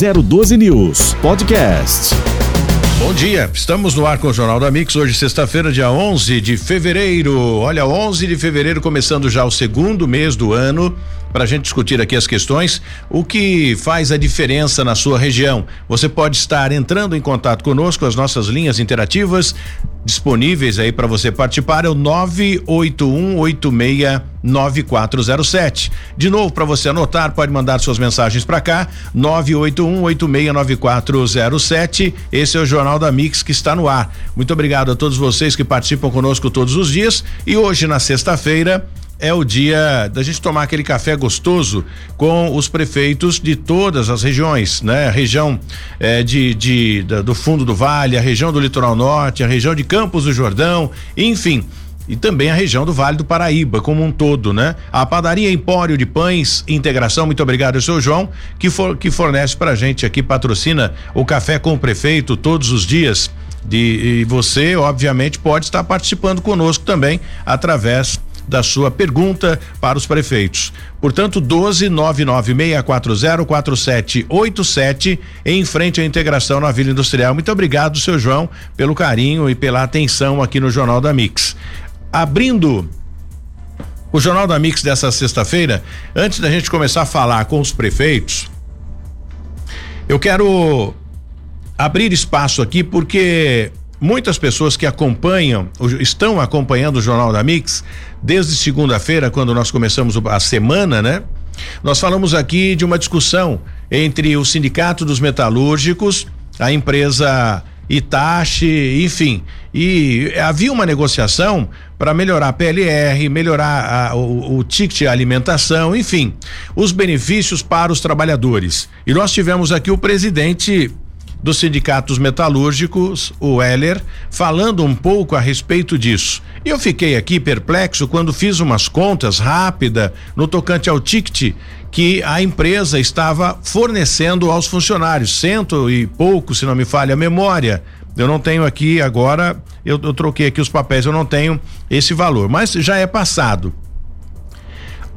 012 News Podcast. Bom dia, estamos no ar com o Jornal da Mix, hoje sexta-feira, dia 11 de fevereiro. Olha, 11 de fevereiro, começando já o segundo mês do ano, para a gente discutir aqui as questões, o que faz a diferença na sua região. Você pode estar entrando em contato conosco, as nossas linhas interativas disponíveis aí para você participar é o 981869407. De novo, para você anotar, pode mandar suas mensagens para cá, 981869407. Esse é o Jornal da Mix que está no ar. Muito obrigado a todos vocês que participam conosco todos os dias e hoje na sexta-feira é o dia da gente tomar aquele café gostoso com os prefeitos de todas as regiões, né? A região eh, de, de da, do fundo do vale, a região do litoral norte, a região de Campos do Jordão, enfim e também a região do Vale do Paraíba como um todo, né? A padaria Empório de Pães Integração, muito obrigado, seu João, que for, que fornece pra gente aqui, patrocina o café com o prefeito todos os dias. De, e você, obviamente, pode estar participando conosco também através da sua pergunta para os prefeitos. Portanto, 12 99640 4787 em frente à integração na Vila Industrial. Muito obrigado, seu João, pelo carinho e pela atenção aqui no Jornal da Mix. Abrindo o Jornal da Mix dessa sexta-feira, antes da gente começar a falar com os prefeitos, eu quero abrir espaço aqui porque muitas pessoas que acompanham, estão acompanhando o Jornal da Mix desde segunda-feira, quando nós começamos a semana, né? Nós falamos aqui de uma discussão entre o Sindicato dos Metalúrgicos, a empresa Itachi, enfim. E havia uma negociação para melhorar a PLR, melhorar a, o, o ticket alimentação, enfim, os benefícios para os trabalhadores. E nós tivemos aqui o presidente dos sindicatos metalúrgicos, o Heller, falando um pouco a respeito disso. Eu fiquei aqui perplexo quando fiz umas contas rápida no tocante ao ticket que a empresa estava fornecendo aos funcionários, cento e pouco, se não me falha a memória. Eu não tenho aqui agora, eu, eu troquei aqui os papéis, eu não tenho esse valor, mas já é passado.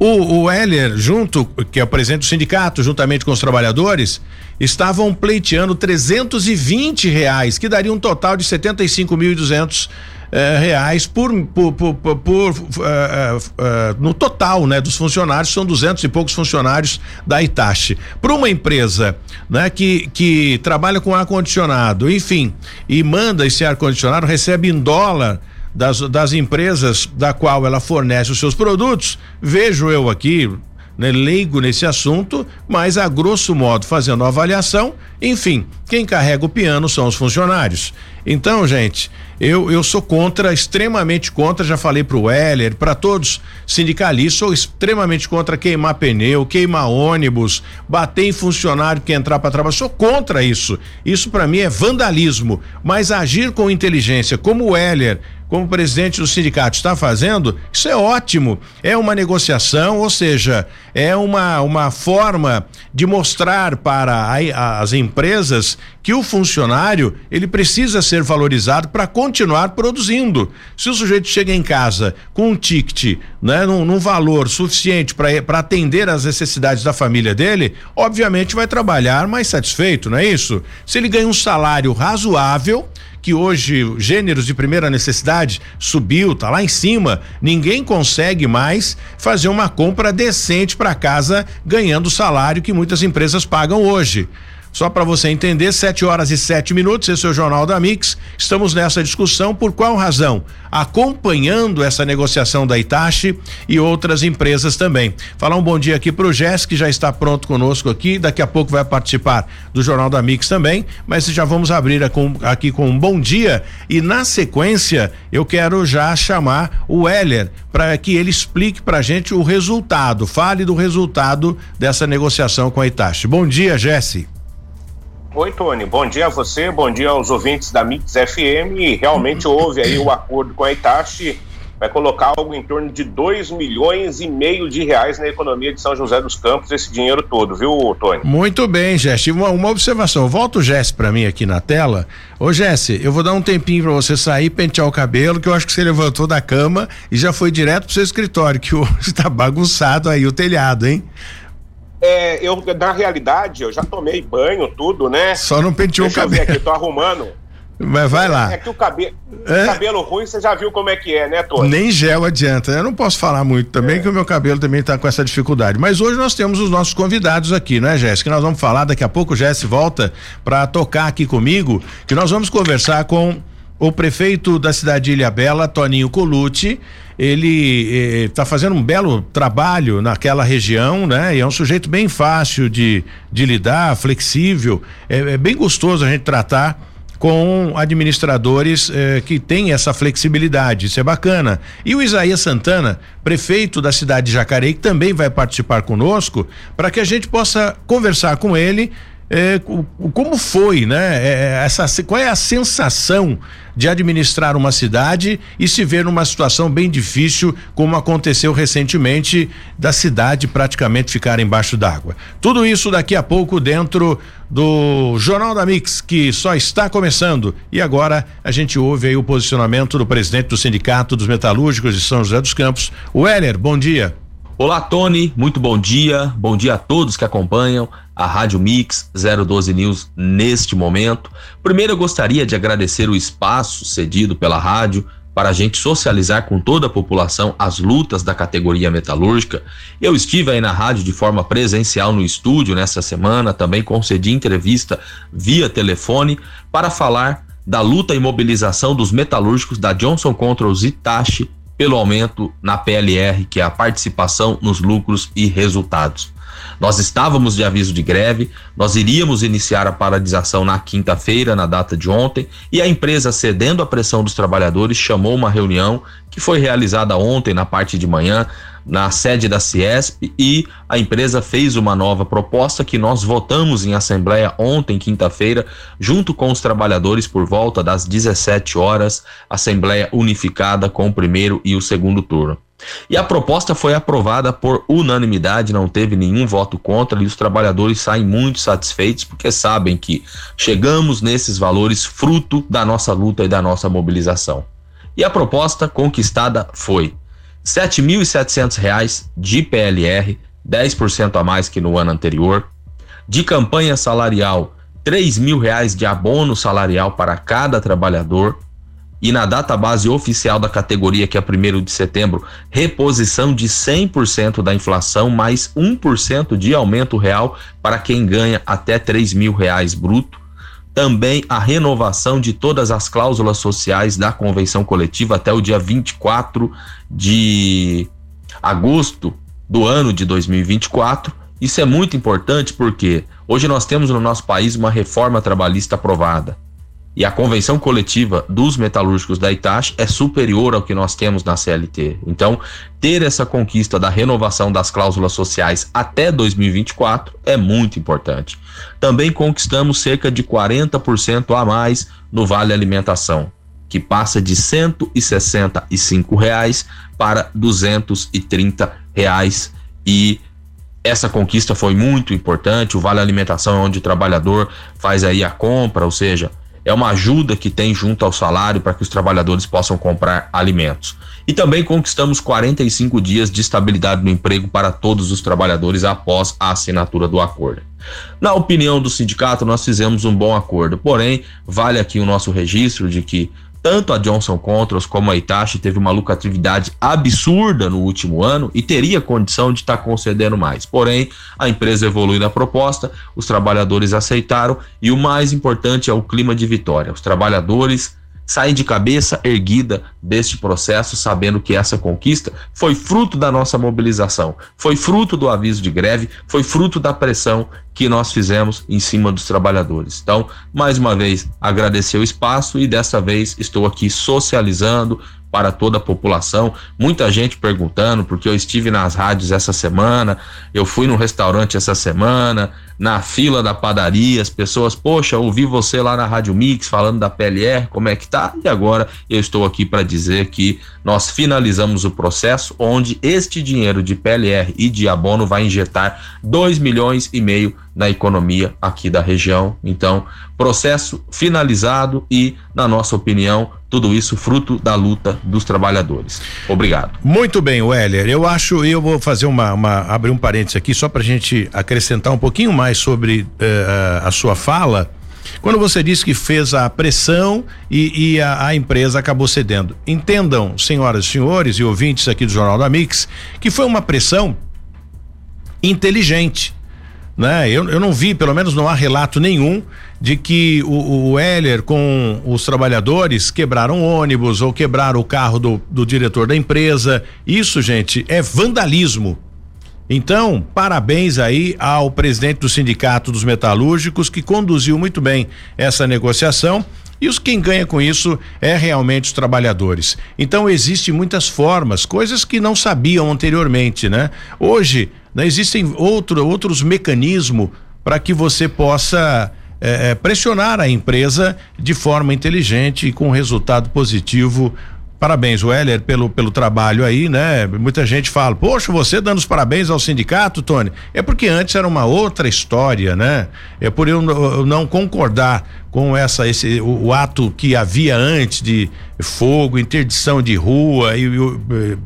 O, o Heller, junto, que é o presidente do sindicato, juntamente com os trabalhadores, estavam pleiteando 320 reais, que daria um total de 75.200 eh, reais por, por, por, por, uh, uh, no total, né, dos funcionários são duzentos e poucos funcionários da Itachi. Para uma empresa, né, que que trabalha com ar condicionado, enfim, e manda esse ar condicionado recebe em dólar das, das empresas da qual ela fornece os seus produtos, vejo eu aqui, né, leigo nesse assunto, mas a grosso modo fazendo a avaliação, enfim, quem carrega o piano são os funcionários. Então, gente, eu, eu sou contra, extremamente contra, já falei pro Weller, para todos sindicalistas, sou extremamente contra queimar pneu, queimar ônibus, bater em funcionário que entrar para trabalhar, sou contra isso. Isso para mim é vandalismo, mas agir com inteligência, como o Weller como presidente do sindicato está fazendo, isso é ótimo. É uma negociação, ou seja, é uma, uma forma de mostrar para a, as empresas que o funcionário ele precisa ser valorizado para continuar produzindo. Se o sujeito chega em casa com um ticket, né, num, num valor suficiente para atender às necessidades da família dele, obviamente vai trabalhar mais satisfeito, não é isso? Se ele ganha um salário razoável, que hoje gêneros de primeira necessidade subiu, tá lá em cima, ninguém consegue mais fazer uma compra decente para casa ganhando o salário que muitas empresas pagam hoje. Só para você entender, 7 horas e sete minutos, esse é o Jornal da Mix. Estamos nessa discussão por qual razão? Acompanhando essa negociação da Itachi e outras empresas também. Falar um bom dia aqui pro Jess, que já está pronto conosco aqui, daqui a pouco vai participar do Jornal da Mix também, mas já vamos abrir aqui com um bom dia e na sequência eu quero já chamar o Heller para que ele explique pra gente o resultado, fale do resultado dessa negociação com a Itachi. Bom dia, Jesse. Oi, Tony. Bom dia a você, bom dia aos ouvintes da Mix FM. E realmente houve aí o acordo com a Itachi, vai colocar algo em torno de 2 milhões e meio de reais na economia de São José dos Campos, esse dinheiro todo, viu, Tony? Muito bem, Jesse. Uma, uma observação. Volta o Jesse para mim aqui na tela. Ô, Jesse, eu vou dar um tempinho para você sair, pentear o cabelo, que eu acho que você levantou da cama e já foi direto pro seu escritório, que hoje tá bagunçado aí o telhado, hein? É, eu, na realidade, eu já tomei banho, tudo, né? Só não penteou Deixa o cabelo. Eu ver aqui, tô arrumando. Mas vai lá. É que o cabelo, é? cabelo ruim, você já viu como é que é, né, Tony? Nem gel adianta. Eu não posso falar muito também, é. que o meu cabelo também está com essa dificuldade. Mas hoje nós temos os nossos convidados aqui, não é, Jéssica? Nós vamos falar, daqui a pouco o Jéssica volta para tocar aqui comigo, que nós vamos conversar com o prefeito da cidade de Ilha Bela, Toninho Colucci, ele está eh, fazendo um belo trabalho naquela região, né? E é um sujeito bem fácil de, de lidar, flexível, é, é bem gostoso a gente tratar com administradores eh, que têm essa flexibilidade. Isso é bacana. E o Isaías Santana, prefeito da cidade de Jacareí, que também vai participar conosco, para que a gente possa conversar com ele é, como foi, né? É, é, essa, qual é a sensação de administrar uma cidade e se ver numa situação bem difícil, como aconteceu recentemente, da cidade praticamente ficar embaixo d'água? Tudo isso daqui a pouco dentro do Jornal da Mix, que só está começando. E agora a gente ouve aí o posicionamento do presidente do Sindicato dos Metalúrgicos de São José dos Campos, o. Bom dia. Olá, Tony, muito bom dia. Bom dia a todos que acompanham a Rádio Mix 012 News neste momento. Primeiro, eu gostaria de agradecer o espaço cedido pela rádio para a gente socializar com toda a população as lutas da categoria metalúrgica. Eu estive aí na rádio de forma presencial no estúdio nessa semana, também concedi entrevista via telefone para falar da luta e mobilização dos metalúrgicos da Johnson Controls Itachi pelo aumento na PLR, que é a participação nos lucros e resultados. Nós estávamos de aviso de greve, nós iríamos iniciar a paralisação na quinta-feira, na data de ontem, e a empresa, cedendo à pressão dos trabalhadores, chamou uma reunião que foi realizada ontem, na parte de manhã, na sede da Ciesp e a empresa fez uma nova proposta que nós votamos em assembleia ontem, quinta-feira, junto com os trabalhadores por volta das 17 horas, assembleia unificada com o primeiro e o segundo turno. E a proposta foi aprovada por unanimidade, não teve nenhum voto contra e os trabalhadores saem muito satisfeitos porque sabem que chegamos nesses valores fruto da nossa luta e da nossa mobilização. E a proposta conquistada foi R$ 7.700 de PLR, 10% a mais que no ano anterior. De campanha salarial, R$ mil reais de abono salarial para cada trabalhador. E na data base oficial da categoria, que é 1 de setembro, reposição de 100% da inflação, mais 1% de aumento real para quem ganha até R$ mil reais bruto também a renovação de todas as cláusulas sociais da convenção coletiva até o dia 24 de agosto do ano de 2024. Isso é muito importante porque hoje nós temos no nosso país uma reforma trabalhista aprovada e a convenção coletiva dos metalúrgicos da Itachi é superior ao que nós temos na CLT. Então, ter essa conquista da renovação das cláusulas sociais até 2024 é muito importante. Também conquistamos cerca de 40% a mais no Vale Alimentação, que passa de 165 reais para 230 reais e essa conquista foi muito importante. O Vale Alimentação é onde o trabalhador faz aí a compra, ou seja, é uma ajuda que tem junto ao salário para que os trabalhadores possam comprar alimentos. E também conquistamos 45 dias de estabilidade no emprego para todos os trabalhadores após a assinatura do acordo. Na opinião do sindicato, nós fizemos um bom acordo, porém, vale aqui o nosso registro de que tanto a Johnson Controls como a Itachi teve uma lucratividade absurda no último ano e teria condição de estar tá concedendo mais. Porém, a empresa evolui na proposta, os trabalhadores aceitaram e o mais importante é o clima de vitória. Os trabalhadores saem de cabeça erguida deste processo, sabendo que essa conquista foi fruto da nossa mobilização, foi fruto do aviso de greve, foi fruto da pressão que nós fizemos em cima dos trabalhadores. Então, mais uma vez, agradecer o espaço e dessa vez estou aqui socializando, para toda a população. Muita gente perguntando, porque eu estive nas rádios essa semana, eu fui no restaurante essa semana, na fila da padaria, as pessoas, poxa, ouvi você lá na Rádio Mix falando da PLR, como é que tá? E agora eu estou aqui para dizer que nós finalizamos o processo onde este dinheiro de PLR e de abono vai injetar 2 milhões e meio na economia aqui da região. Então, processo finalizado e, na nossa opinião, tudo isso fruto da luta dos trabalhadores. Obrigado. Muito bem, Weller. Eu acho, eu vou fazer uma, uma abrir um parênteses aqui só para a gente acrescentar um pouquinho mais sobre uh, a sua fala. Quando você disse que fez a pressão e, e a, a, empresa acabou cedendo. Entendam, senhoras e senhores e ouvintes aqui do Jornal da Mix, que foi uma pressão inteligente. Né? Eu, eu não vi, pelo menos não há relato nenhum de que o, o Heller com os trabalhadores quebraram ônibus ou quebraram o carro do, do diretor da empresa. Isso, gente, é vandalismo. Então, parabéns aí ao presidente do Sindicato dos Metalúrgicos que conduziu muito bem essa negociação. E os quem ganha com isso é realmente os trabalhadores. Então existem muitas formas, coisas que não sabiam anteriormente, né? Hoje né, existem outro, outros mecanismos para que você possa é, é, pressionar a empresa de forma inteligente e com resultado positivo Parabéns, Weller, pelo, pelo trabalho aí, né? Muita gente fala, poxa, você dando os parabéns ao sindicato, Tony. É porque antes era uma outra história, né? É por eu, eu não concordar com essa, esse, o, o, ato que havia antes de fogo, interdição de rua e, e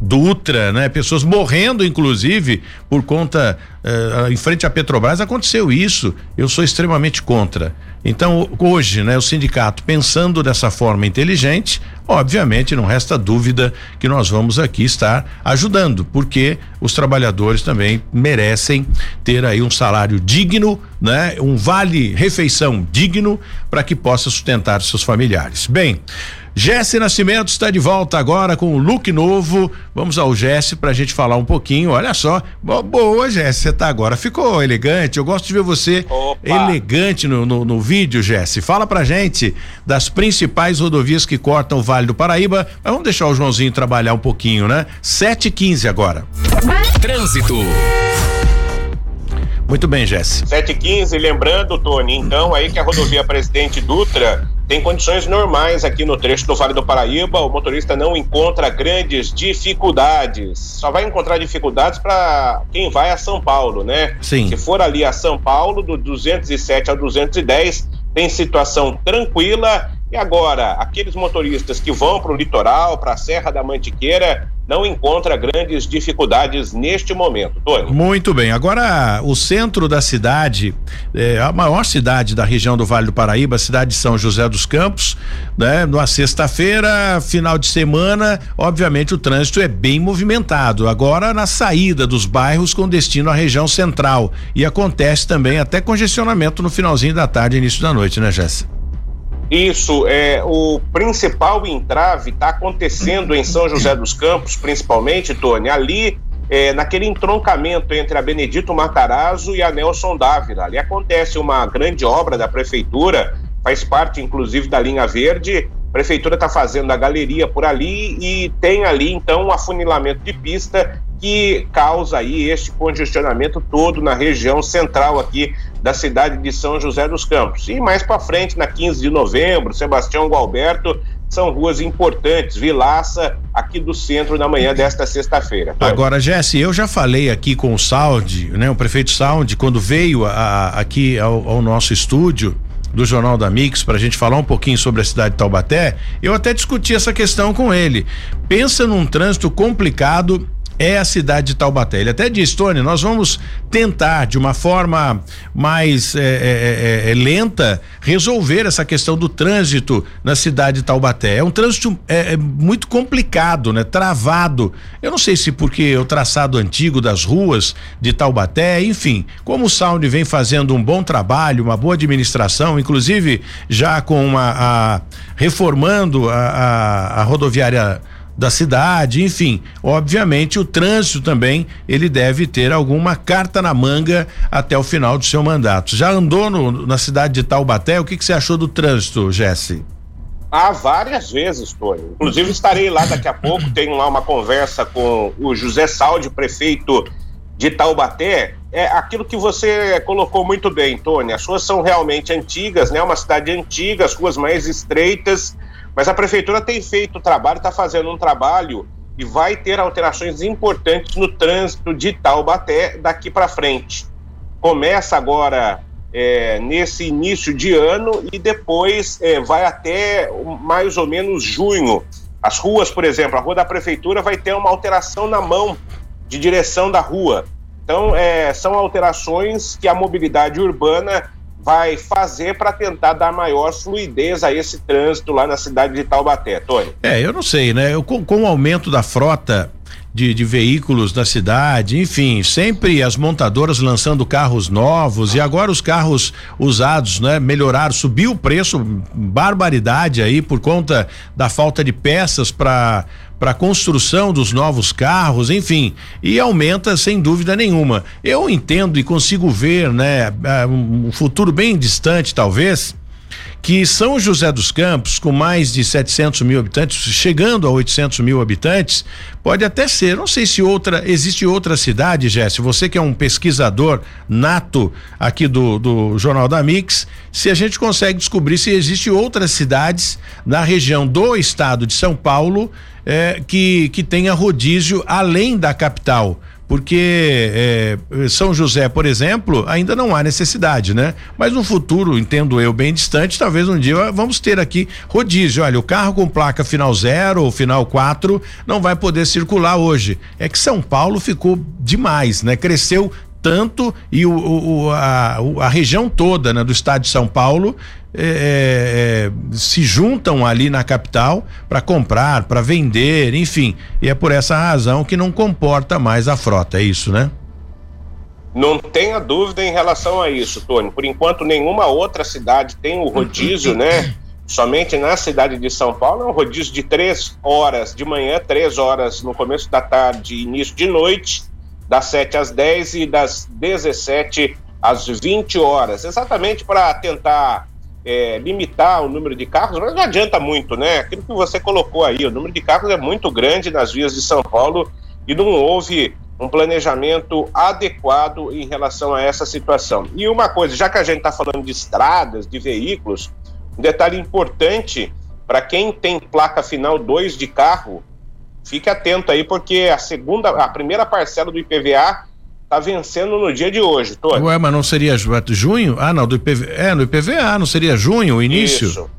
Dutra, né? Pessoas morrendo, inclusive, por conta uh, em frente à Petrobras aconteceu isso. Eu sou extremamente contra. Então, hoje, né, o sindicato pensando dessa forma inteligente, obviamente não resta dúvida que nós vamos aqui estar ajudando, porque os trabalhadores também merecem ter aí um salário digno, né, um vale refeição digno para que possa sustentar seus familiares. Bem, Jesse Nascimento está de volta agora com o um look novo. Vamos ao Jesse para a gente falar um pouquinho. Olha só, boa, Jesse, você tá agora. Ficou elegante. Eu gosto de ver você Opa. elegante no, no, no, vídeo, Jesse. Fala pra gente das principais rodovias que cortam o Vale do Paraíba. Mas vamos deixar o Joãozinho trabalhar um pouquinho, né? 7 15 agora. Trânsito. Muito bem, Jesse. 715, lembrando, Tony, então aí que a rodovia Presidente Dutra tem condições normais aqui no trecho do Vale do Paraíba. O motorista não encontra grandes dificuldades. Só vai encontrar dificuldades para quem vai a São Paulo, né? Sim. Se for ali a São Paulo, do 207 ao 210, tem situação tranquila. E agora, aqueles motoristas que vão para o litoral, para a Serra da Mantiqueira, não encontra grandes dificuldades neste momento, Tony. Muito bem. Agora, o centro da cidade, é, a maior cidade da região do Vale do Paraíba, a cidade de São José dos Campos, né? Numa sexta-feira, final de semana, obviamente o trânsito é bem movimentado. Agora, na saída dos bairros com destino à região central. E acontece também até congestionamento no finalzinho da tarde, início da noite, né, Jéssica? Isso, é o principal entrave está acontecendo em São José dos Campos, principalmente, Tony, ali é, naquele entroncamento entre a Benedito Matarazzo e a Nelson Dávila. Ali acontece uma grande obra da prefeitura, faz parte inclusive da linha verde. Prefeitura está fazendo a galeria por ali e tem ali então um afunilamento de pista que causa aí este congestionamento todo na região central aqui da cidade de São José dos Campos. E mais para frente, na 15 de novembro, Sebastião Gualberto, são ruas importantes, Vilaça, aqui do centro na manhã desta sexta-feira. Agora, Jesse, eu já falei aqui com o Saud, né, o prefeito Saud, quando veio a, a, aqui ao, ao nosso estúdio, do Jornal da Mix para a gente falar um pouquinho sobre a cidade de Taubaté, eu até discuti essa questão com ele. Pensa num trânsito complicado é a cidade de Taubaté. Ele até disse, Tony, nós vamos tentar de uma forma mais é, é, é, é, lenta resolver essa questão do trânsito na cidade de Taubaté. É um trânsito é, é, muito complicado, né? Travado. Eu não sei se porque o traçado antigo das ruas de Taubaté, enfim, como o Sound vem fazendo um bom trabalho, uma boa administração, inclusive já com uma a, reformando a, a, a rodoviária da cidade, enfim, obviamente o trânsito também ele deve ter alguma carta na manga até o final do seu mandato. Já andou no, na cidade de Taubaté? O que, que você achou do trânsito, Jesse? Há várias vezes, Tony. Inclusive estarei lá daqui a pouco, tenho lá uma conversa com o José Saldi, prefeito de Taubaté. É aquilo que você colocou muito bem, Tony. As ruas são realmente antigas, né? Uma cidade antiga, as ruas mais estreitas mas a prefeitura tem feito o trabalho, está fazendo um trabalho e vai ter alterações importantes no trânsito de Taubaté daqui para frente. começa agora é, nesse início de ano e depois é, vai até mais ou menos junho. As ruas, por exemplo, a rua da prefeitura vai ter uma alteração na mão de direção da rua. Então, é, são alterações que a mobilidade urbana vai fazer para tentar dar maior fluidez a esse trânsito lá na cidade de Taubaté, Tony? É, eu não sei, né? Eu, com, com o aumento da frota de, de, veículos da cidade, enfim, sempre as montadoras lançando carros novos e agora os carros usados, né? Melhoraram, subiu o preço, barbaridade aí por conta da falta de peças para para a construção dos novos carros, enfim, e aumenta sem dúvida nenhuma. Eu entendo e consigo ver, né, um futuro bem distante, talvez, que São José dos Campos, com mais de 700 mil habitantes, chegando a 800 mil habitantes, pode até ser. Não sei se outra existe outra cidade, Jesse. Você que é um pesquisador nato aqui do, do Jornal da Mix, se a gente consegue descobrir se existe outras cidades na região do estado de São Paulo é, que, que tenha rodízio além da capital porque é, São José, por exemplo, ainda não há necessidade, né? Mas no futuro, entendo eu, bem distante, talvez um dia vamos ter aqui rodízio. Olha, o carro com placa final zero ou final quatro não vai poder circular hoje. É que São Paulo ficou demais, né? Cresceu tanto e o, o a, a, região toda né, do estado de São Paulo é, é, se juntam ali na capital para comprar, para vender, enfim. E é por essa razão que não comporta mais a frota, é isso, né? Não tenha dúvida em relação a isso, Tony. Por enquanto, nenhuma outra cidade tem o rodízio, né? Somente na cidade de São Paulo é um rodízio de três horas de manhã, três horas no começo da tarde, início de noite das 7 às 10 e das 17 às 20 horas, exatamente para tentar é, limitar o número de carros, mas não adianta muito, né? Aquilo que você colocou aí, o número de carros é muito grande nas vias de São Paulo e não houve um planejamento adequado em relação a essa situação. E uma coisa, já que a gente está falando de estradas, de veículos, um detalhe importante para quem tem placa final 2 de carro, fique atento aí, porque a segunda, a primeira parcela do IPVA está vencendo no dia de hoje, Tony. Ué, mas não seria junho? Ah, não, do IPVA. É, no IPVA, não seria junho o início? Isso.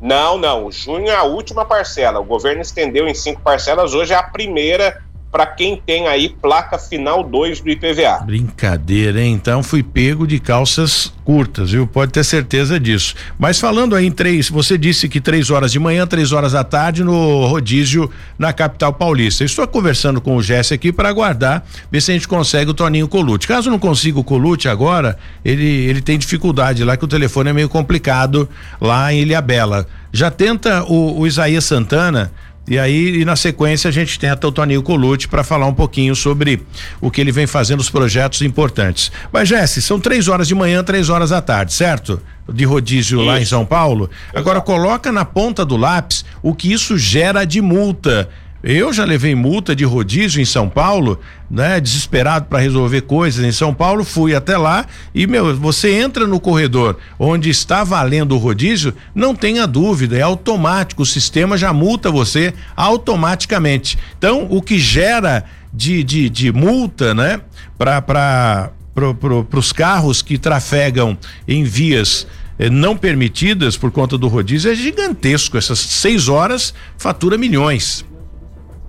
Não, não. Junho é a última parcela. O governo estendeu em cinco parcelas. Hoje é a primeira para quem tem aí placa final 2 do IPVA. Brincadeira, hein? Então fui pego de calças curtas, viu? Pode ter certeza disso. Mas falando aí em três, você disse que três horas de manhã, três horas da tarde no rodízio na capital paulista. Estou conversando com o Jesse aqui para aguardar, ver se a gente consegue o Toninho Colute. Caso não consiga o Colute agora, ele, ele tem dificuldade lá que o telefone é meio complicado lá em Ilhabela. Já tenta o, o Isaías Santana e aí, e na sequência, a gente tenta o Toninho Colucci para falar um pouquinho sobre o que ele vem fazendo, os projetos importantes. Mas, Jesse, são três horas de manhã, três horas da tarde, certo? De rodízio isso. lá em São Paulo. Agora, coloca na ponta do lápis o que isso gera de multa eu já levei multa de rodízio em São Paulo, né? Desesperado para resolver coisas em São Paulo, fui até lá e meu, você entra no corredor onde está valendo o rodízio, não tenha dúvida, é automático, o sistema já multa você automaticamente. Então, o que gera de, de, de multa, né? Para para pro, pro, os carros que trafegam em vias eh, não permitidas por conta do rodízio é gigantesco. Essas seis horas fatura milhões.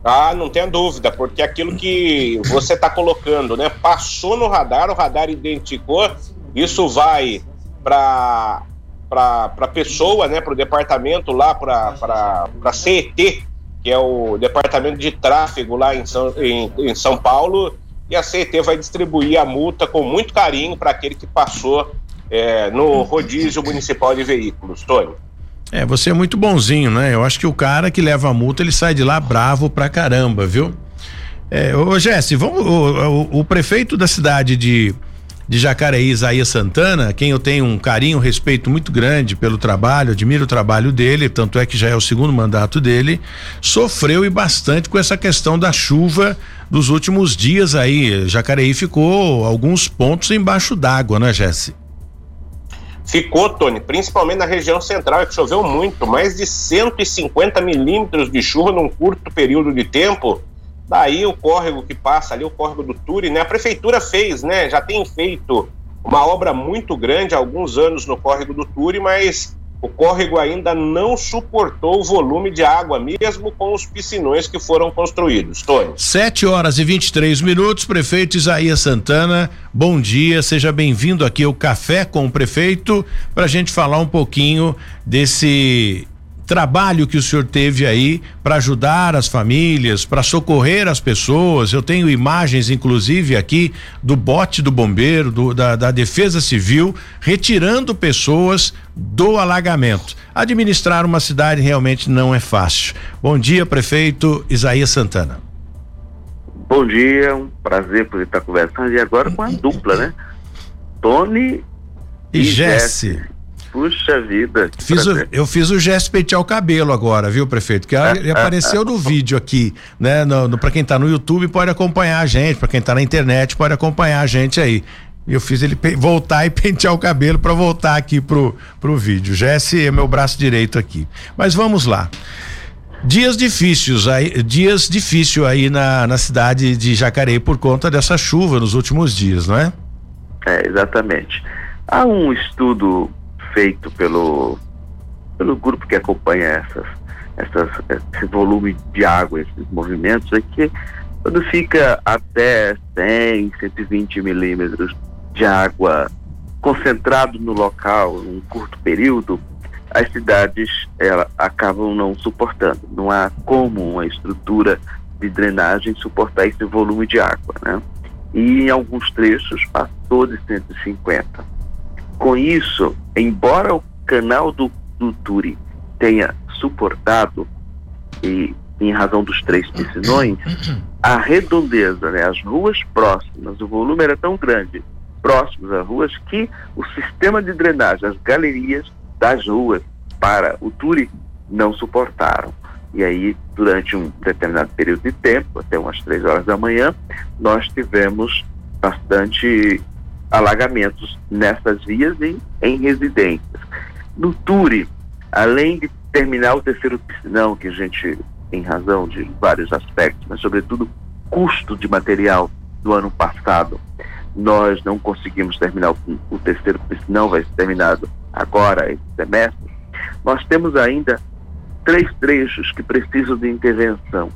Ah, não tenha dúvida, porque aquilo que você está colocando, né? Passou no radar, o radar identificou, isso vai para a pessoa, né, para o departamento lá, para a CET, que é o departamento de tráfego lá em São, em, em São Paulo, e a CET vai distribuir a multa com muito carinho para aquele que passou é, no rodízio municipal de veículos, Tony. É, você é muito bonzinho, né? Eu acho que o cara que leva a multa, ele sai de lá bravo pra caramba, viu? É, ô Jesse, vamos, o, o, prefeito da cidade de, de Jacareí, Isaías Santana, quem eu tenho um carinho, um respeito muito grande pelo trabalho, admiro o trabalho dele, tanto é que já é o segundo mandato dele, sofreu e bastante com essa questão da chuva dos últimos dias aí. Jacareí ficou alguns pontos embaixo d'água, né, Jesse? Ficou, Tony, principalmente na região central, que choveu muito, mais de 150 milímetros de chuva num curto período de tempo. Daí o córrego que passa ali, o córrego do Turi, né? A prefeitura fez, né? Já tem feito uma obra muito grande há alguns anos no córrego do Turi, mas o córrego ainda não suportou o volume de água, mesmo com os piscinões que foram construídos. Tony. 7 horas e 23 minutos, prefeito Isaías Santana, bom dia, seja bem-vindo aqui ao Café com o Prefeito, para a gente falar um pouquinho desse trabalho que o senhor teve aí para ajudar as famílias, para socorrer as pessoas. Eu tenho imagens, inclusive, aqui do bote do bombeiro, do, da, da Defesa Civil, retirando pessoas do alagamento. Administrar uma cidade realmente não é fácil. Bom dia, prefeito Isaías Santana. Bom dia, um prazer poder estar conversando e agora com a dupla, né? Tony e, e Jesse. Puxa vida. Fiz o, eu fiz o gesto pentear o cabelo agora, viu, prefeito? Que ele apareceu no vídeo aqui, né? No, no para quem tá no YouTube pode acompanhar a gente, para quem tá na internet pode acompanhar a gente aí. Eu fiz ele voltar e pentear o cabelo para voltar aqui pro, pro vídeo. Jesse é meu braço direito aqui. Mas vamos lá. Dias difíceis aí, dias difícil aí na, na cidade de Jacareí por conta dessa chuva nos últimos dias, não é? É, exatamente. Há um estudo feito pelo, pelo grupo que acompanha essas, essas, esse volume de água, esses movimentos, é que quando fica até 100, 120 milímetros de água concentrado no local em um curto período, as cidades ela, acabam não suportando. Não há como uma estrutura de drenagem suportar esse volume de água, né? E em alguns trechos passou de 150. Com isso, embora o canal do, do Turi tenha suportado, e em razão dos três piscinões, a redondeza, né, as ruas próximas, o volume era tão grande, próximos às ruas, que o sistema de drenagem, as galerias das ruas para o Turi não suportaram. E aí, durante um determinado período de tempo, até umas três horas da manhã, nós tivemos bastante alagamentos nessas vias e em residências. No Turi, além de terminar o terceiro piscinão, que a gente, em razão de vários aspectos, mas sobretudo custo de material do ano passado, nós não conseguimos terminar o, o terceiro piscinão, vai ser terminado agora, esse semestre. Nós temos ainda três trechos que precisam de intervenção.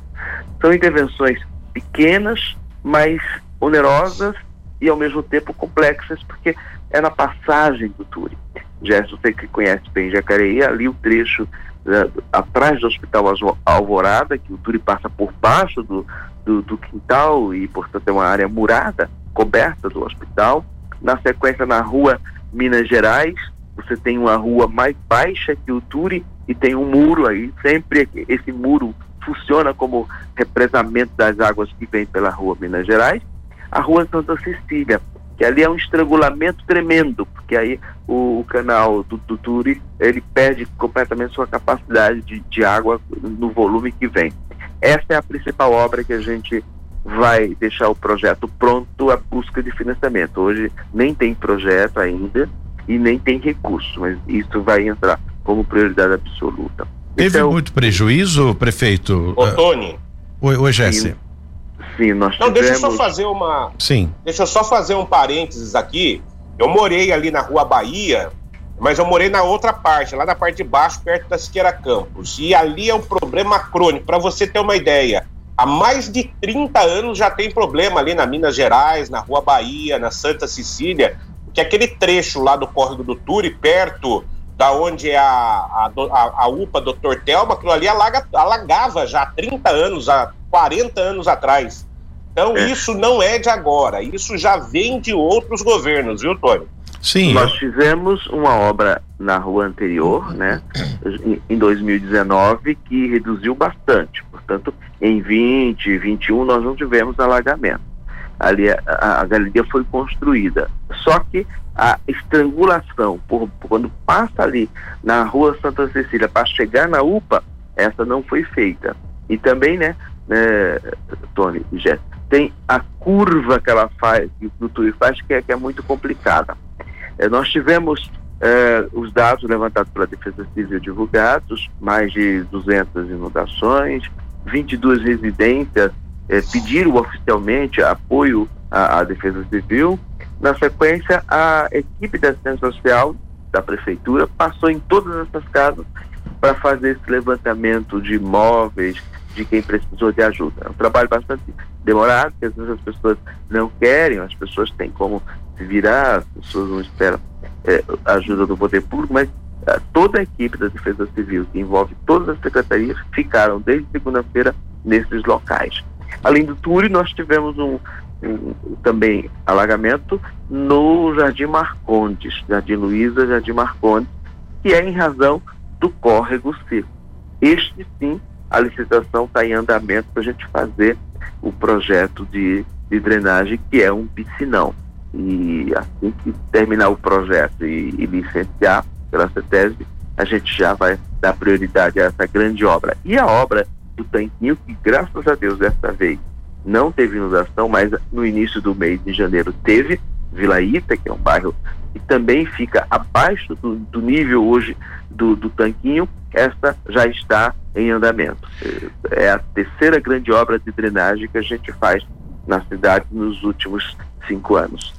São intervenções pequenas, mas onerosas e ao mesmo tempo complexas, porque é na passagem do Turi. Gerson, você que conhece bem Jacareí, ali o trecho uh, atrás do Hospital Alvorada, que o Turi passa por baixo do, do, do, quintal e, portanto, é uma área murada, coberta do hospital. Na sequência, na rua Minas Gerais, você tem uma rua mais baixa que o Turi e tem um muro aí, sempre esse muro funciona como represamento das águas que vêm pela rua Minas Gerais a Rua Santa Cecília, que ali é um estrangulamento tremendo, porque aí o, o canal do, do Turi, ele perde completamente sua capacidade de, de água no volume que vem. Essa é a principal obra que a gente vai deixar o projeto pronto à busca de financiamento. Hoje nem tem projeto ainda e nem tem recurso, mas isso vai entrar como prioridade absoluta. Teve é muito prejuízo, prefeito? Ô, Tony. Oi, oi Jesse. Sim, nós Não, tivemos... deixa eu só fazer uma. Sim. Deixa eu só fazer um parênteses aqui. Eu morei ali na Rua Bahia, mas eu morei na outra parte, lá na parte de baixo, perto da Siqueira Campos. E ali é um problema crônico. Para você ter uma ideia, há mais de 30 anos já tem problema ali na Minas Gerais, na Rua Bahia, na Santa Cecília, que aquele trecho lá do córrego do Turi, perto da onde é a, a, a, a UPA Dr. Telma, aquilo ali alaga, alagava já há 30 anos, há 40 anos atrás. Então, é. isso não é de agora, isso já vem de outros governos, viu, Tony? Sim. Nós fizemos uma obra na rua anterior, né, em 2019, que reduziu bastante. Portanto, em 20, 21, nós não tivemos alagamento. Ali a, a galeria foi construída. Só que a estrangulação, por, quando passa ali na rua Santa Cecília para chegar na UPA, essa não foi feita. E também, né, né, Tony e Jess, tem a curva que ela faz, que o Turi faz, que é, que é muito complicada. É, nós tivemos é, os dados levantados pela Defesa Civil divulgados, mais de 200 inundações, 22 residências eh, pediram oficialmente apoio à, à, Defesa Civil. Na sequência, a equipe da assistência social da prefeitura passou em todas essas casas para fazer esse levantamento de imóveis de quem precisou de ajuda. É um trabalho bastante demorado, porque às vezes as pessoas não querem, as pessoas têm como se virar, as pessoas não esperam é, ajuda do poder público, mas é, toda a equipe da Defesa Civil, que envolve todas as secretarias, ficaram desde segunda-feira nesses locais. Além do Túlio, nós tivemos um, um, também alagamento no Jardim Marcondes, Jardim Luiza, Jardim Marcondes, que é em razão do córrego seco. Este sim, a licitação está em andamento para a gente fazer o projeto de, de drenagem, que é um piscinão. E assim que terminar o projeto e, e licenciar pela CETESB, a gente já vai dar prioridade a essa grande obra. E a obra do tanquinho, que graças a Deus desta vez não teve inundação, mas no início do mês de janeiro teve, Vila Ita, que é um bairro que também fica abaixo do, do nível hoje do, do tanquinho, esta já está em andamento. É a terceira grande obra de drenagem que a gente faz na cidade nos últimos cinco anos.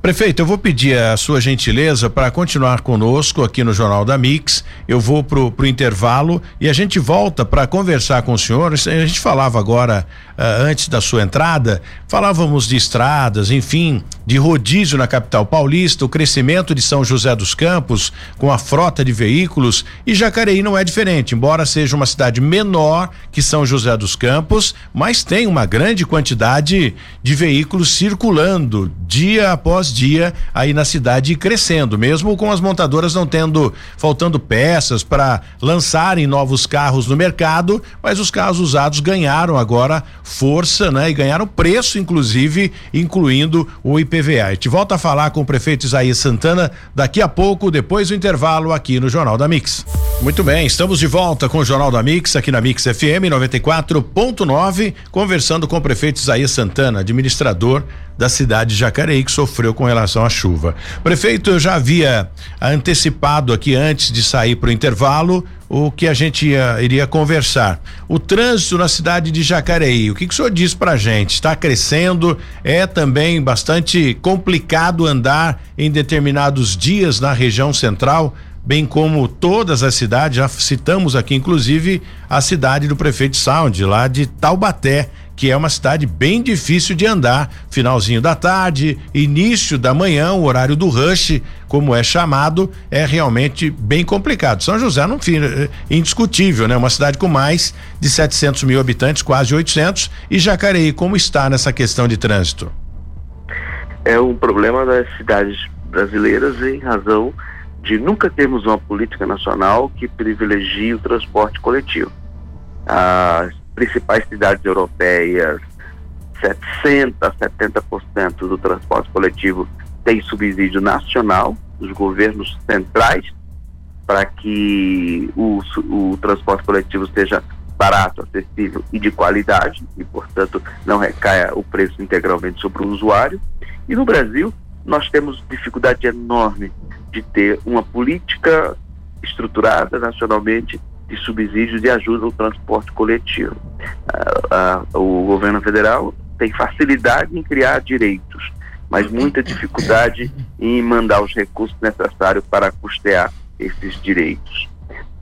Prefeito, eu vou pedir a sua gentileza para continuar conosco aqui no Jornal da Mix. Eu vou pro, pro intervalo e a gente volta para conversar com o senhor. A gente falava agora, uh, antes da sua entrada, falávamos de estradas, enfim, de rodízio na capital paulista, o crescimento de São José dos Campos com a frota de veículos e Jacareí não é diferente, embora seja uma cidade menor que São José dos Campos, mas tem uma grande quantidade de veículos circulando dia após dia aí na cidade crescendo, mesmo com as montadoras não tendo faltando peças para lançarem novos carros no mercado, mas os carros usados ganharam agora força, né? E ganharam preço, inclusive, incluindo o IPVA. A gente volta a falar com o prefeito Isaías Santana daqui a pouco, depois do intervalo aqui no Jornal da Mix. Muito bem, estamos de volta com o Jornal da Mix aqui na Mix FM 94.9, conversando com o prefeito Isaías Santana, administrador da cidade de Jacareí que sofreu com relação à chuva. Prefeito, eu já havia antecipado aqui antes de sair para o intervalo o que a gente ia, iria conversar. O trânsito na cidade de Jacareí, o que, que o senhor diz para gente? Está crescendo, é também bastante complicado andar em determinados dias na região central, bem como todas as cidades, já citamos aqui inclusive a cidade do prefeito Sound, lá de Taubaté que é uma cidade bem difícil de andar. Finalzinho da tarde, início da manhã, o horário do rush, como é chamado, é realmente bem complicado. São José, não é indiscutível, né? Uma cidade com mais de 700 mil habitantes, quase 800. E Jacareí, como está nessa questão de trânsito? É um problema das cidades brasileiras em razão de nunca termos uma política nacional que privilegie o transporte coletivo. As principais cidades europeias, 60% a 70% do transporte coletivo tem subsídio nacional dos governos centrais para que o, o transporte coletivo seja barato, acessível e de qualidade e, portanto, não recaia o preço integralmente sobre o usuário. E no Brasil, nós temos dificuldade enorme de ter uma política estruturada nacionalmente de subsídio de ajuda ao transporte coletivo. Ah, ah, o governo federal tem facilidade em criar direitos, mas muita dificuldade em mandar os recursos necessários para custear esses direitos.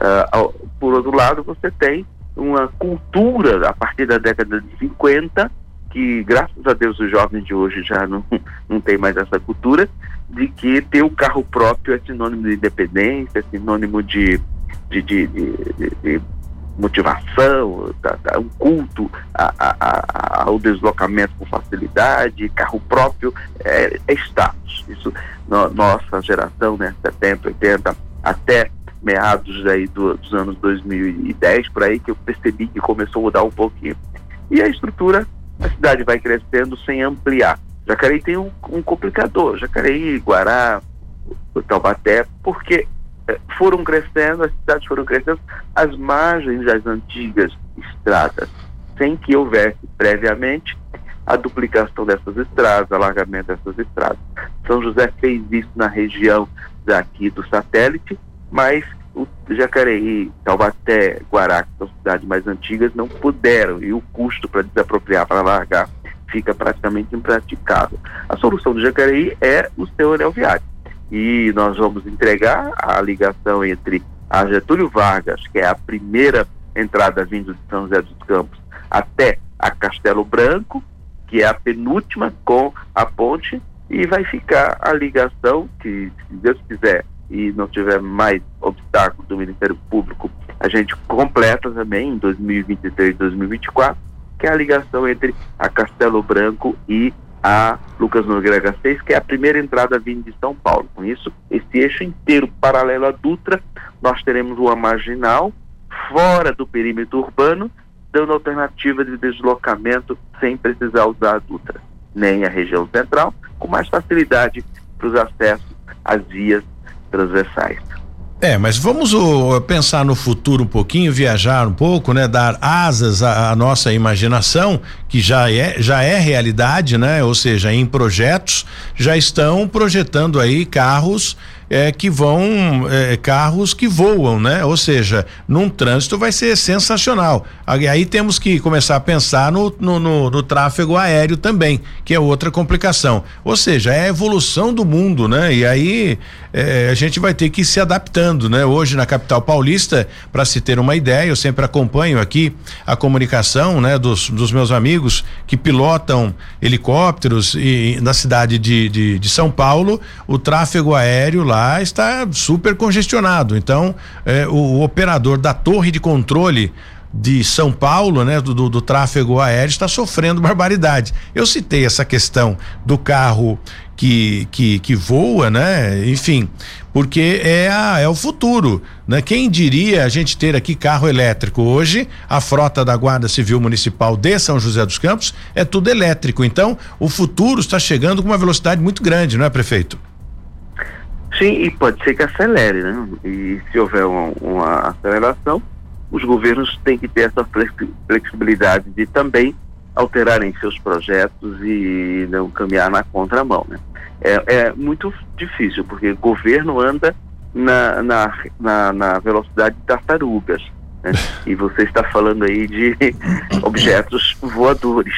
Ah, por outro lado, você tem uma cultura a partir da década de 50 que graças a Deus os jovens de hoje já não, não tem mais essa cultura de que ter o carro próprio é sinônimo de independência, é sinônimo de de, de, de, motivação, tá, um culto a, a, a, ao deslocamento com facilidade, carro próprio, é, é status. Isso, no, nossa geração, né, 70, 80, até meados aí do, dos anos 2010, por aí que eu percebi que começou a mudar um pouquinho. E a estrutura, a cidade vai crescendo sem ampliar. Jacareí tem um, um complicador, Jacareí, Guará, Taubaté, porque é, foram crescendo, as cidades foram crescendo as margens das antigas estradas, sem que houvesse previamente a duplicação dessas estradas, alargamento dessas estradas. São José fez isso na região daqui do satélite, mas o Jacareí, Taubaté, Guará, que são cidades mais antigas, não puderam, e o custo para desapropriar, para largar, fica praticamente impraticável. A solução do Jacareí é o seu anel viário. E nós vamos entregar a ligação entre a Getúlio Vargas, que é a primeira entrada vindo de São José dos Campos, até a Castelo Branco, que é a penúltima com a ponte, e vai ficar a ligação que, se Deus quiser, e não tiver mais obstáculos do Ministério Público, a gente completa também em 2023 e 2024, que é a ligação entre a Castelo Branco e a Lucas Nogueira 6, que é a primeira entrada vindo de São Paulo. Com isso, esse eixo inteiro paralelo à Dutra, nós teremos uma marginal fora do perímetro urbano, dando alternativa de deslocamento sem precisar usar a Dutra, nem a região central, com mais facilidade para os acessos às vias transversais. É, mas vamos pensar no futuro um pouquinho, viajar um pouco, né? Dar asas à, à, nossa imaginação, que já é, já é realidade, né? Ou seja, em projetos já estão projetando aí carros é, que vão é, carros que voam, né? Ou seja, num trânsito vai ser sensacional. Aí temos que começar a pensar no, no, no, no tráfego aéreo também, que é outra complicação. Ou seja, é a evolução do mundo, né? E aí é, a gente vai ter que ir se adaptando, né? Hoje na capital paulista, para se ter uma ideia, eu sempre acompanho aqui a comunicação, né? Dos, dos meus amigos que pilotam helicópteros e na cidade de, de, de São Paulo, o tráfego aéreo lá lá está super congestionado. Então, é, o, o, operador da torre de controle de São Paulo, né, do, do, do, tráfego aéreo, está sofrendo barbaridade. Eu citei essa questão do carro que, que, que voa, né? Enfim, porque é, a, é o futuro, né? Quem diria a gente ter aqui carro elétrico hoje, a frota da Guarda Civil Municipal de São José dos Campos é tudo elétrico. Então, o futuro está chegando com uma velocidade muito grande, não é, prefeito? Sim, e pode ser que acelere, né? E se houver uma, uma aceleração, os governos têm que ter essa flexibilidade de também alterarem seus projetos e não caminhar na contramão, né? É, é muito difícil, porque o governo anda na, na, na, na velocidade de tartarugas, né? E você está falando aí de objetos voadores.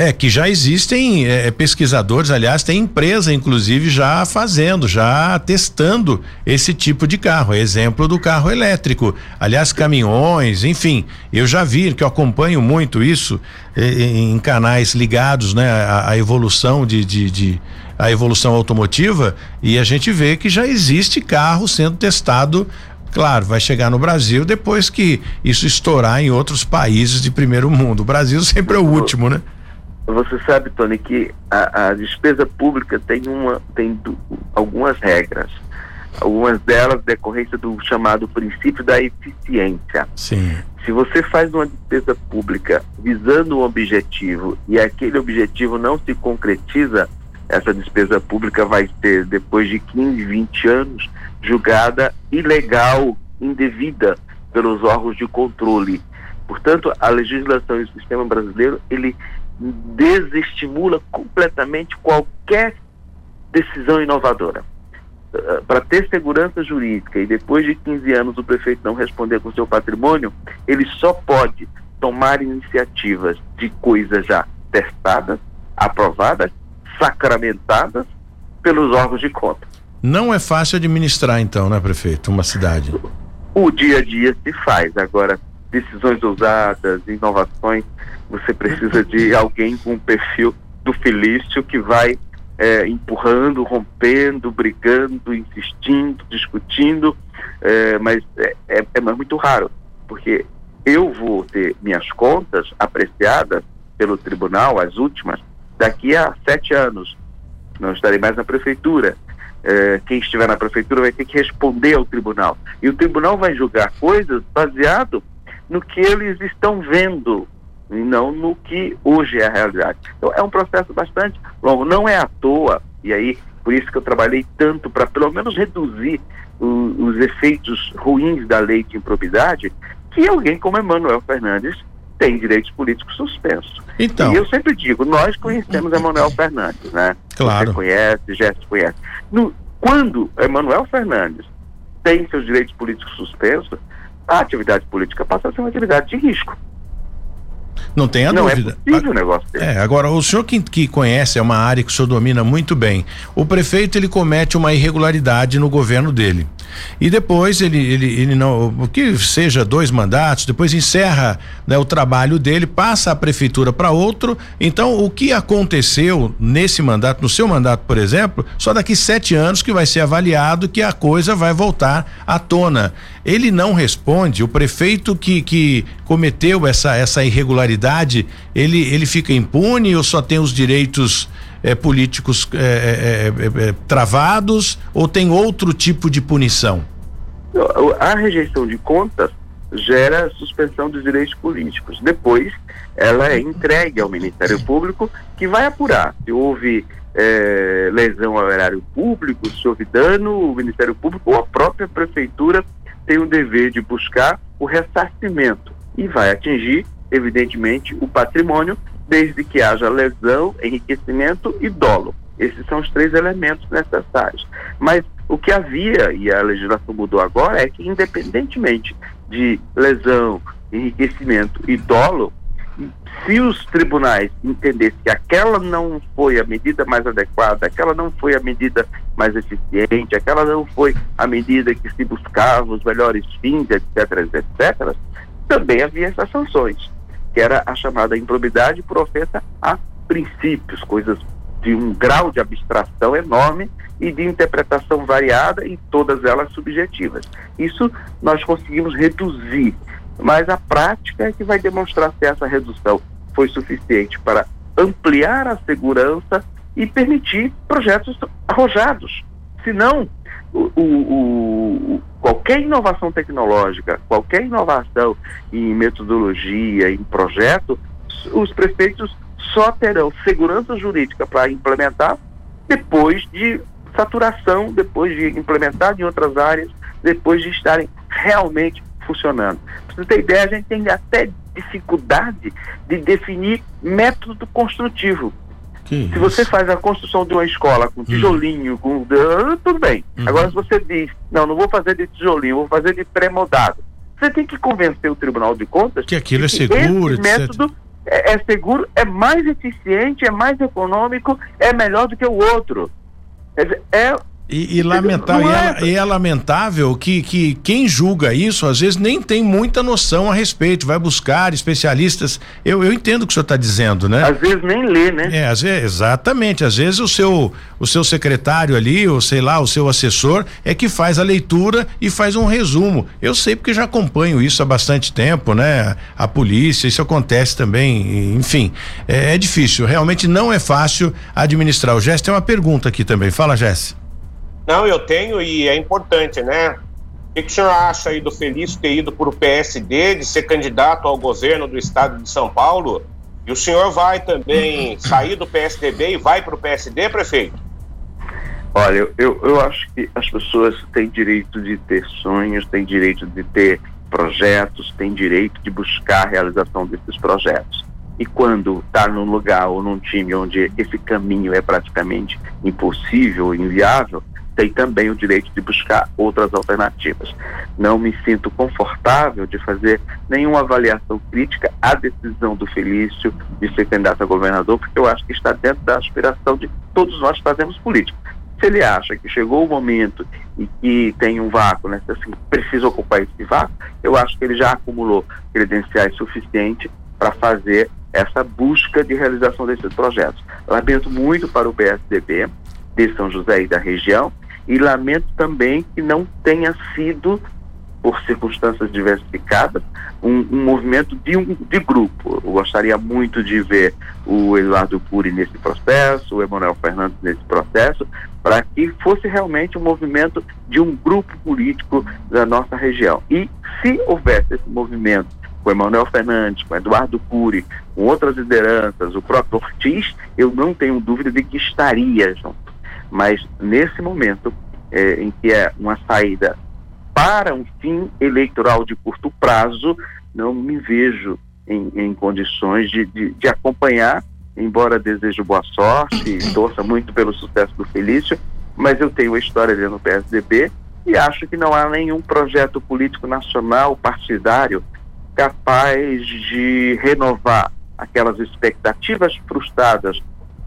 É, que já existem é, pesquisadores, aliás, tem empresa, inclusive, já fazendo, já testando esse tipo de carro. Exemplo do carro elétrico. Aliás, caminhões, enfim, eu já vi que eu acompanho muito isso em, em canais ligados né, à, à evolução de, de, de a evolução automotiva e a gente vê que já existe carro sendo testado Claro, vai chegar no Brasil depois que isso estourar em outros países de primeiro mundo. O Brasil sempre é o último, né? Você sabe, Tony, que a, a despesa pública tem, uma, tem do, algumas regras. Algumas delas decorrência do chamado princípio da eficiência. Sim. Se você faz uma despesa pública visando um objetivo e aquele objetivo não se concretiza, essa despesa pública vai ser, depois de 15, 20 anos, julgada ilegal, indevida pelos órgãos de controle. Portanto, a legislação e o sistema brasileiro, ele desestimula completamente qualquer decisão inovadora. Uh, Para ter segurança jurídica e depois de 15 anos o prefeito não responder com seu patrimônio, ele só pode tomar iniciativas de coisas já testadas, aprovadas, sacramentadas pelos órgãos de conta. Não é fácil administrar, então, né, prefeito, uma cidade? O dia a dia se faz. Agora, decisões ousadas, inovações, você precisa de alguém com o perfil do Felício que vai é, empurrando, rompendo, brigando, insistindo, discutindo, é, mas é, é, é muito raro, porque eu vou ter minhas contas apreciadas pelo tribunal, as últimas, daqui a sete anos. Não estarei mais na prefeitura. É, quem estiver na prefeitura vai ter que responder ao tribunal. E o tribunal vai julgar coisas baseado no que eles estão vendo e não no que hoje é a realidade. Então é um processo bastante longo, não é à toa, e aí por isso que eu trabalhei tanto para pelo menos reduzir o, os efeitos ruins da lei de improbidade, que alguém como Emanuel Fernandes tem direitos políticos suspensos. Então. E eu sempre digo, nós conhecemos Emanuel Fernandes, né? Claro. Você conhece, Jéssica conhece. No, quando Emanuel Fernandes tem seus direitos políticos suspensos, a atividade política passa a ser uma atividade de risco. Não tenha não é dúvida. É possível o negócio dele. É, agora, o senhor que, que conhece, é uma área que o senhor domina muito bem. O prefeito, ele comete uma irregularidade no governo dele. E depois ele, ele, ele não, o que seja dois mandatos, depois encerra né, o trabalho dele, passa a prefeitura para outro. Então, o que aconteceu nesse mandato, no seu mandato, por exemplo, só daqui sete anos que vai ser avaliado que a coisa vai voltar à tona. Ele não responde, o prefeito que, que cometeu essa, essa irregularidade, ele, ele fica impune ou só tem os direitos é, políticos é, é, travados ou tem outro tipo de punição? A rejeição de contas gera suspensão dos direitos políticos. Depois, ela é entregue ao Ministério Público, que vai apurar se houve lesão ao erário público, se houve dano, o Ministério Público ou a própria Prefeitura tem o dever de buscar o ressarcimento e vai atingir, evidentemente, o patrimônio desde que haja lesão, enriquecimento e dolo. Esses são os três elementos necessários. Mas o que havia, e a legislação mudou agora, é que, independentemente de lesão, enriquecimento e dolo, se os tribunais entendessem que aquela não foi a medida mais adequada, aquela não foi a medida mais eficiente, aquela não foi a medida que se buscava os melhores fins, etc., etc., também havia essas sanções que era a chamada improbidade por ofensa a princípios, coisas de um grau de abstração enorme e de interpretação variada e todas elas subjetivas. Isso nós conseguimos reduzir, mas a prática é que vai demonstrar se essa redução foi suficiente para ampliar a segurança e permitir projetos arrojados. Se não, o, o, qualquer inovação tecnológica, qualquer inovação em metodologia, em projeto, os prefeitos só terão segurança jurídica para implementar depois de saturação, depois de implementar em outras áreas, depois de estarem realmente funcionando. Para você ter ideia, a gente tem até dificuldade de definir método construtivo. Que se você faz a construção de uma escola com hum. tijolinho, hum. com. Tudo bem. Uhum. Agora, se você diz, não, não vou fazer de tijolinho, vou fazer de pré-moldado. Você tem que convencer o Tribunal de Contas que aquilo é seguro, esse método é, é, seguro, é mais eficiente, é mais econômico, é melhor do que o outro. É, e, e lamentável, é, e é, lamentável que, que quem julga isso às vezes nem tem muita noção a respeito, vai buscar especialistas. Eu, eu entendo o que o senhor está dizendo, né? Às vezes nem lê, né? É, às vezes, exatamente. Às vezes o seu, o seu secretário ali, ou sei lá, o seu assessor, é que faz a leitura e faz um resumo. Eu sei porque já acompanho isso há bastante tempo, né? A polícia, isso acontece também, enfim. É, é difícil, realmente não é fácil administrar. O Jess tem uma pergunta aqui também. Fala, Jess. Não, eu tenho e é importante, né? O que, que o senhor acha aí do Felício ter ido para o PSD, de ser candidato ao governo do estado de São Paulo? E o senhor vai também sair do PSDB e vai para o PSD, prefeito? Olha, eu, eu acho que as pessoas têm direito de ter sonhos, têm direito de ter projetos, têm direito de buscar a realização desses projetos. E quando está num lugar ou num time onde esse caminho é praticamente impossível, inviável, tem também o direito de buscar outras alternativas. Não me sinto confortável de fazer nenhuma avaliação crítica à decisão do Felício de ser candidato a governador, porque eu acho que está dentro da aspiração de todos nós que fazemos política. Se ele acha que chegou o momento e que tem um vácuo, né, assim, precisa ocupar esse vácuo, eu acho que ele já acumulou credenciais suficientes para fazer essa busca de realização desses projetos. Lamento muito para o PSDB de São José e da região, e lamento também que não tenha sido, por circunstâncias diversificadas, um, um movimento de, um, de grupo. Eu gostaria muito de ver o Eduardo Cury nesse processo, o Emanuel Fernandes nesse processo, para que fosse realmente um movimento de um grupo político da nossa região. E se houvesse esse movimento com Emanuel Fernandes, com Eduardo Cury, com outras lideranças, o próprio Ortiz, eu não tenho dúvida de que estaria junto. Mas nesse momento é, em que é uma saída para um fim eleitoral de curto prazo, não me vejo em, em condições de, de, de, acompanhar, embora desejo boa sorte e torça muito pelo sucesso do Felício, mas eu tenho a história dele no PSDB E acho que não há nenhum projeto político nacional partidário capaz de renovar aquelas expectativas frustradas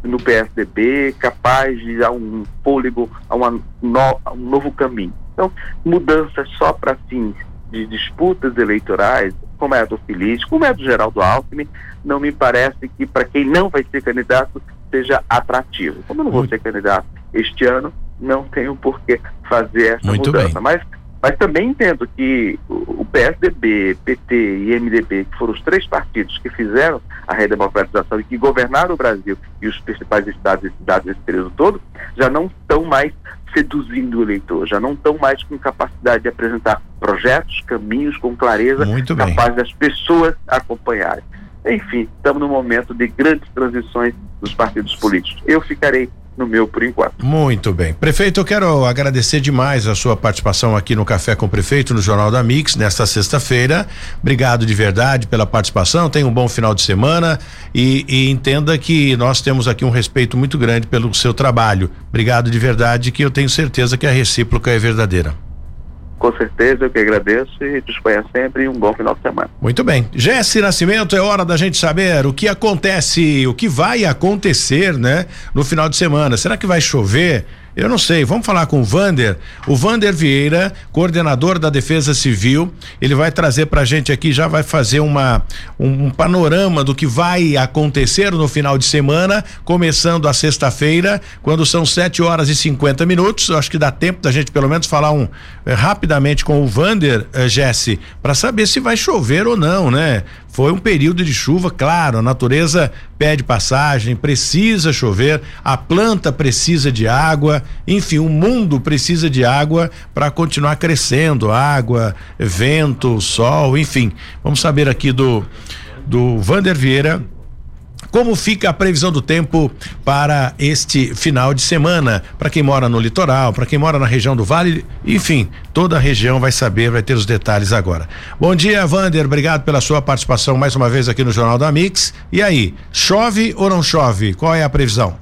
no PSDB, capaz de dar um fôlego a, uma no, a um novo caminho. Então, mudanças só para fins de disputas eleitorais, como é a do Feliz, como é a do Geraldo Alckmin, não me parece que para quem não vai ser candidato seja atrativo. Como eu não vou ser candidato este ano, não tenho por que fazer essa Muito mudança. Bem. Mas, mas também entendo que o PSDB, PT e MDB, que foram os três partidos que fizeram a redemocratização e que governaram o Brasil e os principais estados e cidades nesse período todo, já não estão mais seduzindo o eleitor, já não estão mais com capacidade de apresentar projetos, caminhos com clareza, Muito capaz das pessoas acompanharem. Enfim, estamos num momento de grandes transições dos partidos políticos. Eu ficarei no meu por enquanto. Muito bem. Prefeito, eu quero agradecer demais a sua participação aqui no Café com o Prefeito, no Jornal da Mix, nesta sexta-feira. Obrigado de verdade pela participação. Tenha um bom final de semana e, e, entenda que nós temos aqui um respeito muito grande pelo seu trabalho. Obrigado de verdade, que eu tenho certeza que a recíproca é verdadeira. Com certeza, eu que agradeço e disponha sempre um bom final de semana. Muito bem. Jesse Nascimento, é hora da gente saber o que acontece, o que vai acontecer, né, no final de semana. Será que vai chover? Eu não sei, vamos falar com o Vander. O Vander Vieira, coordenador da Defesa Civil, ele vai trazer pra gente aqui, já vai fazer uma um, um panorama do que vai acontecer no final de semana, começando a sexta-feira, quando são 7 horas e 50 minutos. Eu acho que dá tempo da gente pelo menos falar um eh, rapidamente com o Vander, eh, Jesse, para saber se vai chover ou não, né? Foi um período de chuva, claro, a natureza pede passagem, precisa chover, a planta precisa de água, enfim, o mundo precisa de água para continuar crescendo, água, vento, sol, enfim. Vamos saber aqui do do Vander Vieira, como fica a previsão do tempo para este final de semana? Para quem mora no litoral, para quem mora na região do Vale, enfim, toda a região vai saber, vai ter os detalhes agora. Bom dia, Vander, obrigado pela sua participação mais uma vez aqui no Jornal da Mix. E aí, chove ou não chove? Qual é a previsão?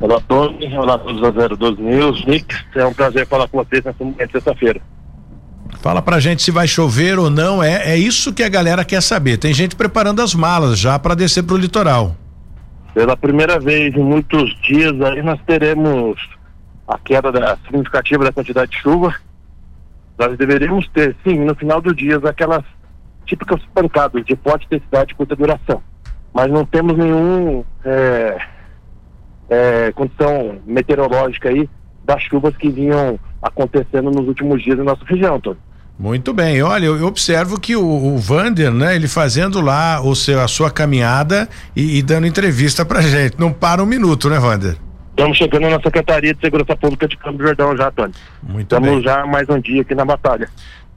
Olá, Tony. Olá a todos da 012 News. Mix, é um prazer falar com vocês nessa sexta-feira. Fala pra gente se vai chover ou não, é, é isso que a galera quer saber. Tem gente preparando as malas já para descer pro litoral. Pela primeira vez em muitos dias aí nós teremos a queda da, significativa da quantidade de chuva. Nós deveríamos ter, sim, no final do dia, aquelas típicas pancadas de forte intensidade e curta duração. Mas não temos nenhum é, é, condição meteorológica aí das chuvas que vinham acontecendo nos últimos dias na nossa região, Antônio. Muito bem, olha, eu observo que o, o Vander, né, ele fazendo lá o seu, a sua caminhada e, e dando entrevista pra gente. Não para um minuto, né, Vander? Estamos chegando na Secretaria de Segurança Pública de Campo Jordão já, Antônio. Muito Estamos bem. já mais um dia aqui na batalha.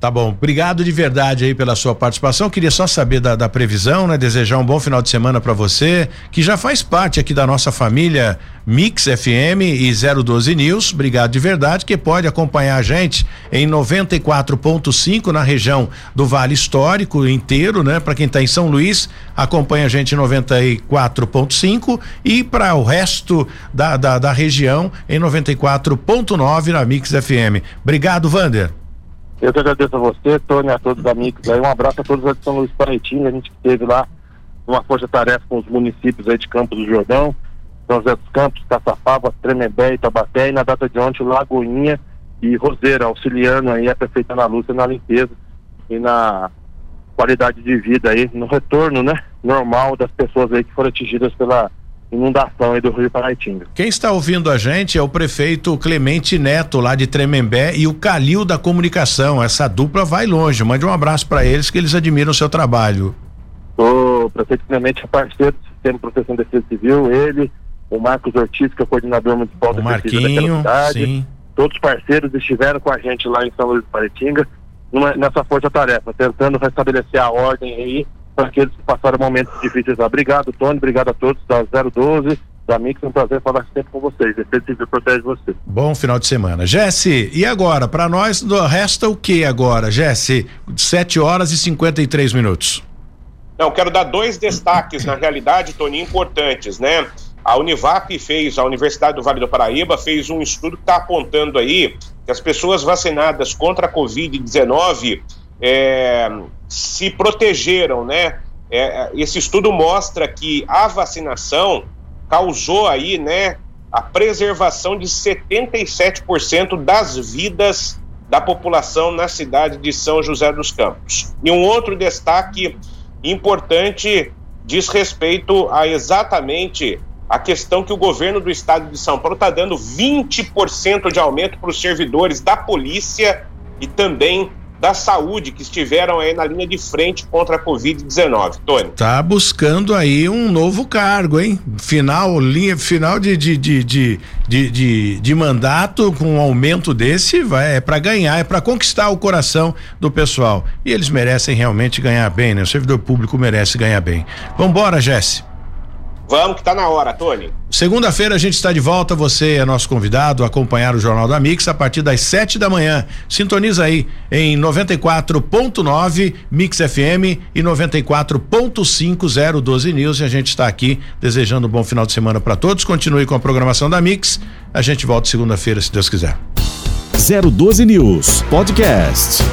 Tá bom, obrigado de verdade aí pela sua participação. Queria só saber da, da previsão, né? Desejar um bom final de semana para você, que já faz parte aqui da nossa família Mix FM e 012 News. Obrigado de verdade, que pode acompanhar a gente em 94.5 na região do Vale Histórico inteiro, né? Para quem está em São Luís, acompanha a gente em 94.5 e para o resto da, da, da região em 94.9 na Mix FM. Obrigado, Vander. Eu que agradeço a você, Tony, a todos os amigos aí. Um abraço a todos de São Luís Paraitinga. A gente esteve lá numa força-tarefa com os municípios aí de Campos do Jordão, São José dos Campos, Caçapava, Tremembé, Itabaté e na data de ontem Lagoinha e Roseira, auxiliando aí a prefeita Ana Lúcia na limpeza e na qualidade de vida aí, no retorno, né, normal das pessoas aí que foram atingidas pela inundação aí do Rio Paraitinga. Quem está ouvindo a gente é o prefeito Clemente Neto, lá de Tremembé, e o Calil da Comunicação. Essa dupla vai longe. Mande um abraço para eles que eles admiram o seu trabalho. O prefeito Clemente é parceiro do Sistema de Proteção de Defesa Civil, ele, o Marcos Ortiz, que é o coordenador municipal O da Marquinho, cidade, sim. todos os parceiros estiveram com a gente lá em São Luís do Paraitinga, numa- nessa força-tarefa, tentando restabelecer a ordem aí para aqueles que passaram momentos difíceis lá. Obrigado, Tony, obrigado a todos da 012, da Mix, é um prazer falar sempre com vocês. Defesa Civil protege você. Bom final de semana. Jesse, e agora? Para nós resta o que agora, Jesse? 7 horas e 53 minutos. Não, quero dar dois destaques, na realidade, Tony, importantes, né? A Univap fez, a Universidade do Vale do Paraíba fez um estudo que está apontando aí que as pessoas vacinadas contra a Covid-19 é, se protegeram, né? É, esse estudo mostra que a vacinação causou aí, né, a preservação de 77% das vidas da população na cidade de São José dos Campos. E um outro destaque importante diz respeito a exatamente a questão que o governo do estado de São Paulo está dando 20% de aumento para os servidores da polícia e também da saúde que estiveram aí na linha de frente contra a Covid-19. Tony. Tá buscando aí um novo cargo, hein? Final, linha, final de, de, de, de, de, mandato com um aumento desse, vai, é para ganhar, é para conquistar o coração do pessoal. E eles merecem realmente ganhar bem, né? O servidor público merece ganhar bem. Vambora, Jesse. Vamos, que tá na hora, Tony. Segunda-feira a gente está de volta. Você é nosso convidado a acompanhar o Jornal da Mix a partir das sete da manhã. Sintoniza aí em 94.9 Mix FM e 94.5 012 News. E a gente está aqui desejando um bom final de semana para todos. Continue com a programação da Mix. A gente volta segunda-feira, se Deus quiser. 012 News Podcast.